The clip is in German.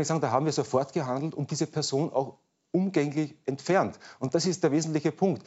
kann ich sagen, da haben wir sofort gehandelt und diese Person auch umgänglich entfernt. Und das ist der wesentliche Punkt.